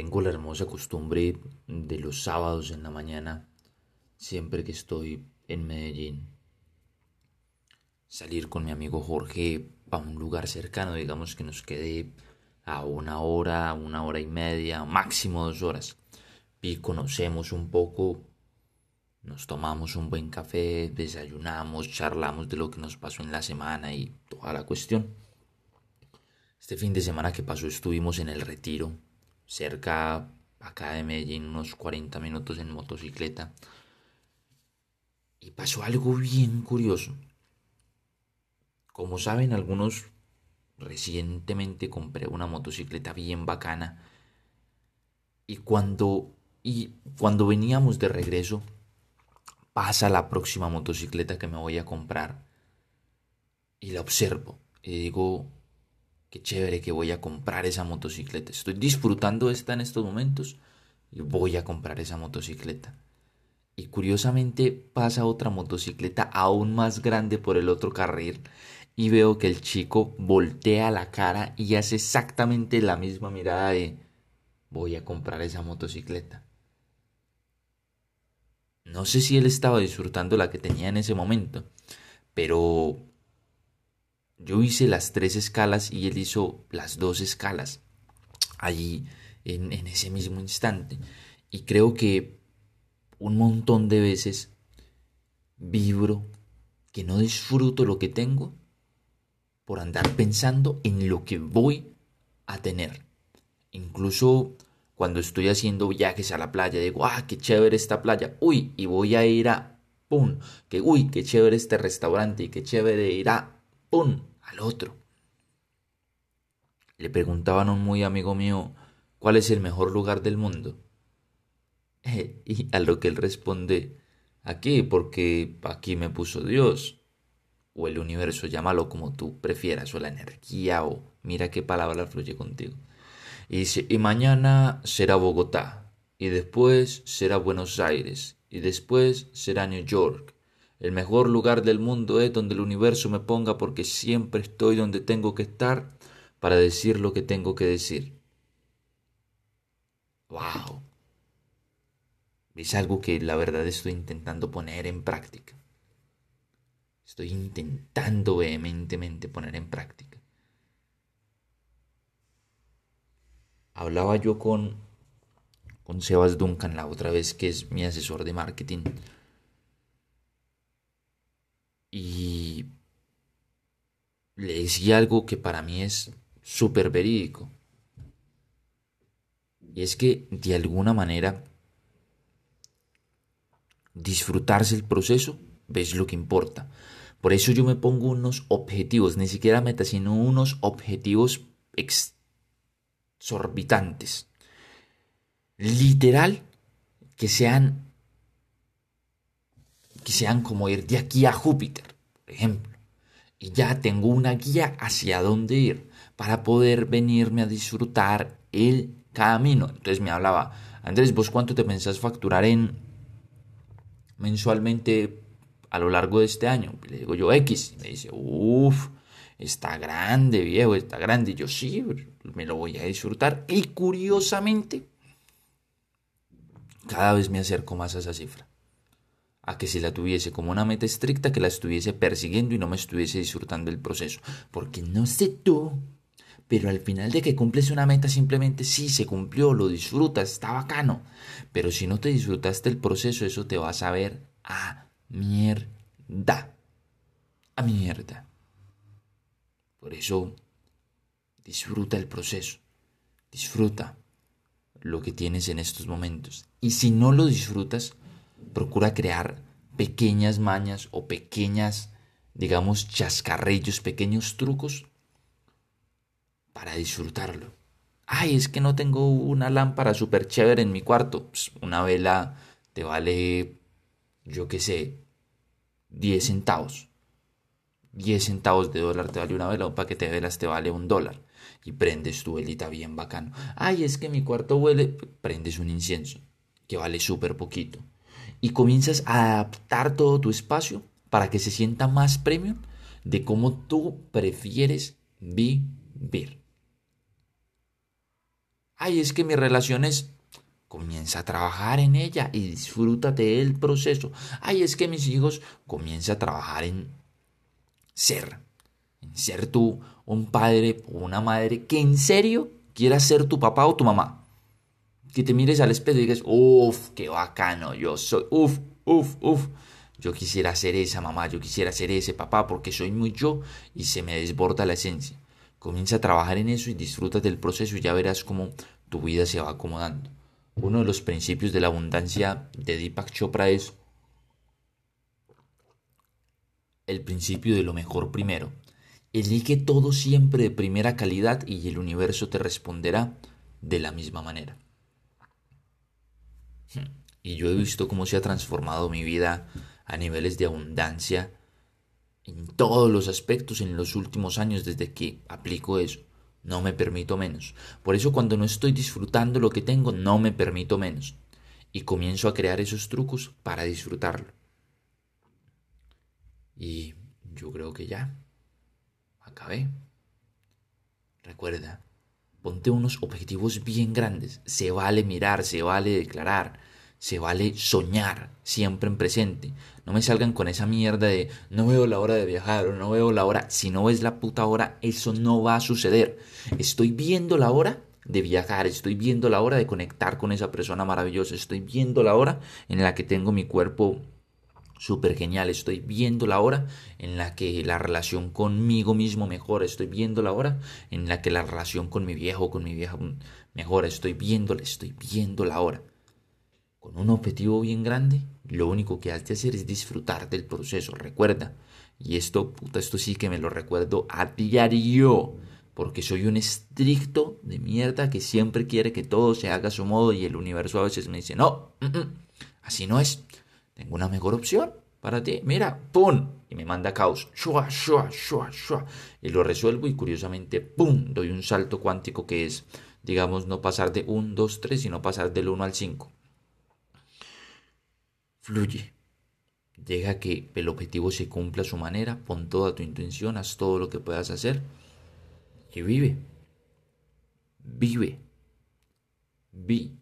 Tengo la hermosa costumbre de los sábados en la mañana, siempre que estoy en Medellín, salir con mi amigo Jorge a un lugar cercano, digamos que nos quede a una hora, una hora y media, máximo dos horas, y conocemos un poco, nos tomamos un buen café, desayunamos, charlamos de lo que nos pasó en la semana y toda la cuestión. Este fin de semana que pasó estuvimos en el retiro cerca acá de Medellín, unos 40 minutos en motocicleta. Y pasó algo bien curioso. Como saben algunos, recientemente compré una motocicleta bien bacana. Y cuando, y cuando veníamos de regreso, pasa la próxima motocicleta que me voy a comprar. Y la observo. Y digo, qué chévere que voy a comprar esa motocicleta. Estoy disfrutando esta en estos momentos y voy a comprar esa motocicleta. Y curiosamente pasa otra motocicleta aún más grande por el otro carril y veo que el chico voltea la cara y hace exactamente la misma mirada de voy a comprar esa motocicleta. No sé si él estaba disfrutando la que tenía en ese momento, pero yo hice las tres escalas y él hizo las dos escalas allí en, ese mismo instante. Y creo que un montón de veces vibro que no disfruto lo que tengo por andar pensando en lo que voy a tener. Incluso cuando estoy haciendo viajes a la playa, digo, ah, qué chévere esta playa, uy, y voy a ir a, pum, que, uy, qué chévere este restaurante y qué chévere ir a, pum, al otro. Le preguntaban a un muy amigo mío cuál es el mejor lugar del mundo. y a lo que él responde, aquí, porque aquí me puso Dios, o el universo, llámalo como tú prefieras, o la energía, o mira qué palabra fluye contigo. Y dice, y mañana será Bogotá, y después será Buenos Aires, y después será New York, el mejor lugar del mundo es donde el universo me ponga porque siempre estoy donde tengo que estar para decir lo que tengo que decir. ¡Wow! Es algo que la verdad estoy intentando poner en práctica. Estoy intentando vehementemente poner en práctica. Hablaba yo con, con Sebas Duncan la otra vez, que es mi asesor de marketing y le decía algo que para mí es súper verídico. Y es que de alguna manera disfrutarse el proceso ves lo que importa. Por eso yo me pongo unos objetivos, ni siquiera metas, sino unos objetivos exorbitantes. Literal, que sean que sean como ir de aquí a Júpiter, por ejemplo. Y ya tengo una guía hacia dónde ir para poder venirme a disfrutar el camino. Entonces me hablaba, Andrés, ¿vos cuánto te pensás facturar en mensualmente a lo largo de este año? Le digo yo X. Y me dice, uff, está grande, viejo, está grande. Y yo sí, me lo voy a disfrutar. Y curiosamente, cada vez me acerco más a esa cifra a que si la tuviese como una meta estricta, que la estuviese persiguiendo y no me estuviese disfrutando el proceso. Porque no sé tú, pero al final de que cumples una meta simplemente sí se cumplió, lo disfrutas, está bacano. Pero si no te disfrutaste el proceso, eso te va a saber a mierda. A mierda. Por eso, disfruta el proceso. Disfruta lo que tienes en estos momentos. Y si no lo disfrutas, procura crear pequeñas mañas o pequeñas, digamos, chascarrillos, pequeños trucos para disfrutarlo. Ay, es que no tengo una lámpara súper chévere en mi cuarto. Pues, una vela te vale, yo qué sé, 10 centavos. 10 centavos de dólar te vale una vela, un paquete de velas te vale un dólar. Y prendes tu velita bien bacano. Ay, es que mi cuarto huele. Prendes un incienso, que vale súper poquito y comienzas a adaptar todo tu espacio para que se sienta más premium de cómo tú prefieres vivir. Ay, es que mi relación es... Comienza a trabajar en ella y disfrútate del proceso. Ay, es que mis hijos... Comienza a trabajar en ser. En ser tú un padre o una madre que en serio quieras ser tu papá o tu mamá. Que te mires al espejo y digas, uff, qué bacano yo soy. Uff, uff, uff. Yo quisiera ser esa mamá, yo quisiera ser ese papá porque soy muy yo y se me desborda la esencia. Comienza a trabajar en eso y disfruta del proceso y ya verás cómo tu vida se va acomodando. Uno de los principios de la abundancia de Deepak Chopra es el principio de lo mejor primero. Elige todo siempre de primera calidad y el universo te responderá de la misma manera. Y yo he visto cómo se ha transformado mi vida a niveles de abundancia en todos los aspectos en los últimos años desde que aplico eso. No me permito menos. Por eso cuando no estoy disfrutando lo que tengo, no me permito menos. Y comienzo a crear esos trucos para disfrutarlo. Y yo creo que ya. Acabé. Recuerda, ponte unos objetivos bien grandes. Se vale mirar, se vale declarar se vale soñar siempre en presente. No me salgan con esa mierda de no veo la hora de viajar o no veo la hora. Si no ves la puta hora, eso no va a suceder. Estoy viendo la hora de viajar, estoy viendo la hora de conectar con esa persona maravillosa, estoy viendo la hora en la que tengo mi cuerpo súper genial, estoy viendo la hora en la que la relación conmigo mismo mejora, estoy viendo la hora en la que la relación con mi viejo, con mi vieja mejora, estoy viendo, estoy viendo la hora con un objetivo bien grande, lo único que has de hacer es disfrutar del proceso. Recuerda, y esto, puta, esto sí que me lo recuerdo a diario, porque soy un estricto de mierda que siempre quiere que todo se haga a su modo y el universo a veces me dice, no, mm, mm, así no es. Tengo una mejor opción para ti. Mira, ¡pum! Y me manda caos. Shua, shua, shua, shua. Y lo resuelvo y curiosamente, ¡pum! Doy un salto cuántico que es, digamos, no pasar de 1, 2, 3, sino pasar del 1 al 5 fluye. Deja que el objetivo se cumpla a su manera, pon toda tu intención, haz todo lo que puedas hacer y vive. Vive. Vive.